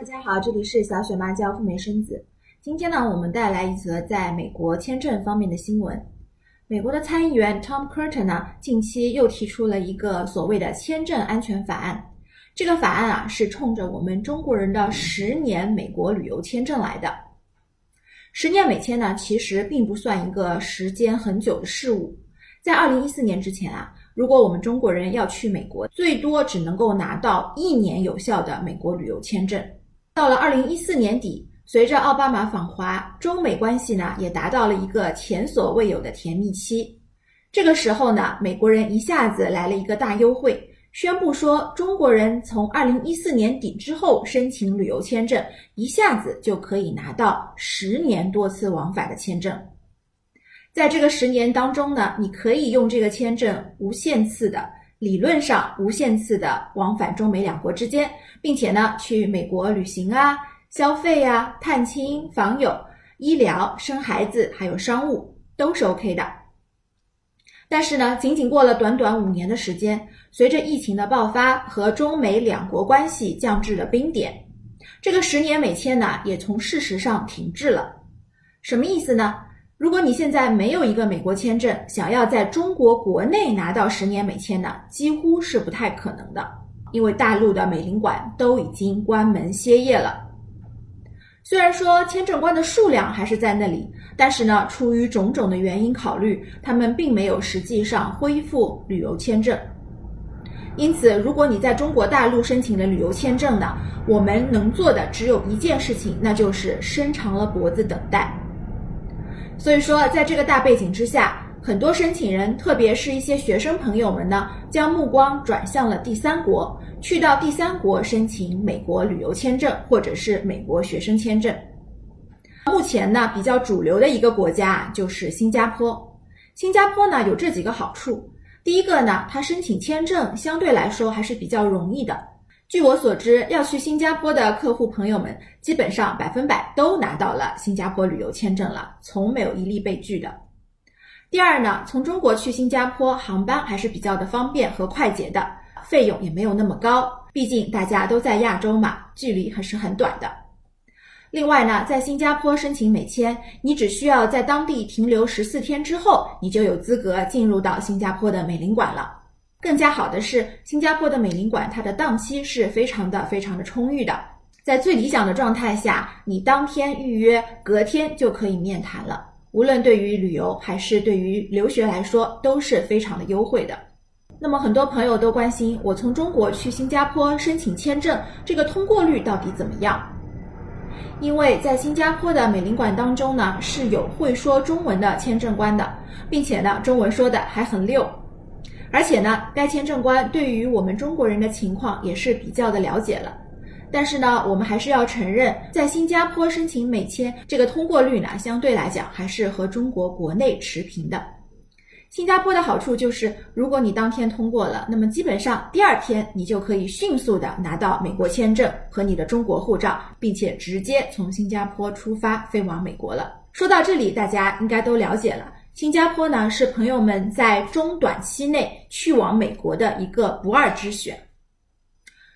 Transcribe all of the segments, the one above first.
大家好，这里是小雪妈教赴美生子。今天呢，我们带来一则在美国签证方面的新闻。美国的参议员 Tom Cotton 呢，近期又提出了一个所谓的签证安全法案。这个法案啊，是冲着我们中国人的十年美国旅游签证来的。十年美签呢，其实并不算一个时间很久的事物。在二零一四年之前啊。如果我们中国人要去美国，最多只能够拿到一年有效的美国旅游签证。到了二零一四年底，随着奥巴马访华，中美关系呢也达到了一个前所未有的甜蜜期。这个时候呢，美国人一下子来了一个大优惠，宣布说中国人从二零一四年底之后申请旅游签证，一下子就可以拿到十年多次往返的签证。在这个十年当中呢，你可以用这个签证无限次的，理论上无限次的往返中美两国之间，并且呢去美国旅行啊、消费啊、探亲访友、医疗、生孩子，还有商务都是 OK 的。但是呢，仅仅过了短短五年的时间，随着疫情的爆发和中美两国关系降至了冰点，这个十年美签呢也从事实上停滞了。什么意思呢？如果你现在没有一个美国签证，想要在中国国内拿到十年美签呢，几乎是不太可能的，因为大陆的美领馆都已经关门歇业了。虽然说签证官的数量还是在那里，但是呢，出于种种的原因考虑，他们并没有实际上恢复旅游签证。因此，如果你在中国大陆申请了旅游签证呢，我们能做的只有一件事情，那就是伸长了脖子等待。所以说，在这个大背景之下，很多申请人，特别是一些学生朋友们呢，将目光转向了第三国，去到第三国申请美国旅游签证或者是美国学生签证。目前呢，比较主流的一个国家，就是新加坡。新加坡呢，有这几个好处：第一个呢，它申请签证相对来说还是比较容易的。据我所知，要去新加坡的客户朋友们，基本上百分百都拿到了新加坡旅游签证了，从没有一例被拒的。第二呢，从中国去新加坡航班还是比较的方便和快捷的，费用也没有那么高，毕竟大家都在亚洲嘛，距离还是很短的。另外呢，在新加坡申请美签，你只需要在当地停留十四天之后，你就有资格进入到新加坡的美领馆了。更加好的是，新加坡的美领馆它的档期是非常的、非常的充裕的。在最理想的状态下，你当天预约，隔天就可以面谈了。无论对于旅游还是对于留学来说，都是非常的优惠的。那么，很多朋友都关心，我从中国去新加坡申请签证，这个通过率到底怎么样？因为在新加坡的美领馆当中呢，是有会说中文的签证官的，并且呢，中文说的还很溜。而且呢，该签证官对于我们中国人的情况也是比较的了解了。但是呢，我们还是要承认，在新加坡申请美签这个通过率呢，相对来讲还是和中国国内持平的。新加坡的好处就是，如果你当天通过了，那么基本上第二天你就可以迅速的拿到美国签证和你的中国护照，并且直接从新加坡出发飞往美国了。说到这里，大家应该都了解了。新加坡呢是朋友们在中短期内去往美国的一个不二之选。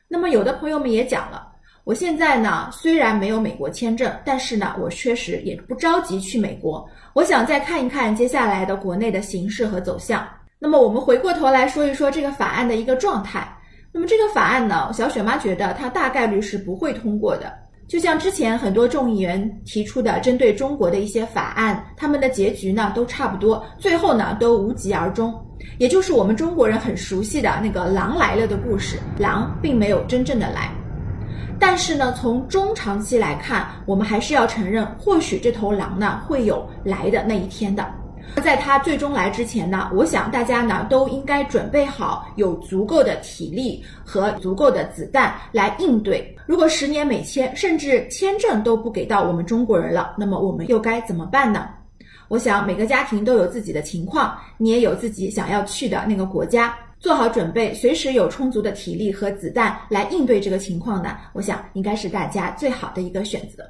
那么有的朋友们也讲了，我现在呢虽然没有美国签证，但是呢我确实也不着急去美国，我想再看一看接下来的国内的形势和走向。那么我们回过头来说一说这个法案的一个状态。那么这个法案呢，小雪妈觉得它大概率是不会通过的。就像之前很多众议员提出的针对中国的一些法案，他们的结局呢都差不多，最后呢都无疾而终。也就是我们中国人很熟悉的那个“狼来了”的故事，狼并没有真正的来。但是呢，从中长期来看，我们还是要承认，或许这头狼呢会有来的那一天的。在它最终来之前呢，我想大家呢都应该准备好，有足够的体力和足够的子弹来应对。如果十年美签甚至签证都不给到我们中国人了，那么我们又该怎么办呢？我想每个家庭都有自己的情况，你也有自己想要去的那个国家，做好准备，随时有充足的体力和子弹来应对这个情况呢，我想应该是大家最好的一个选择。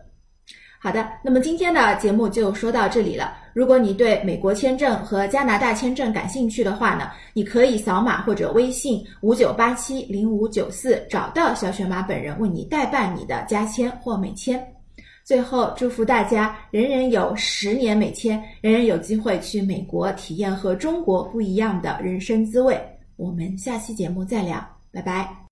好的，那么今天的节目就说到这里了。如果你对美国签证和加拿大签证感兴趣的话呢，你可以扫码或者微信五九八七零五九四找到小雪妈本人为你代办你的加签或美签。最后，祝福大家人人有十年美签，人人有机会去美国体验和中国不一样的人生滋味。我们下期节目再聊，拜拜。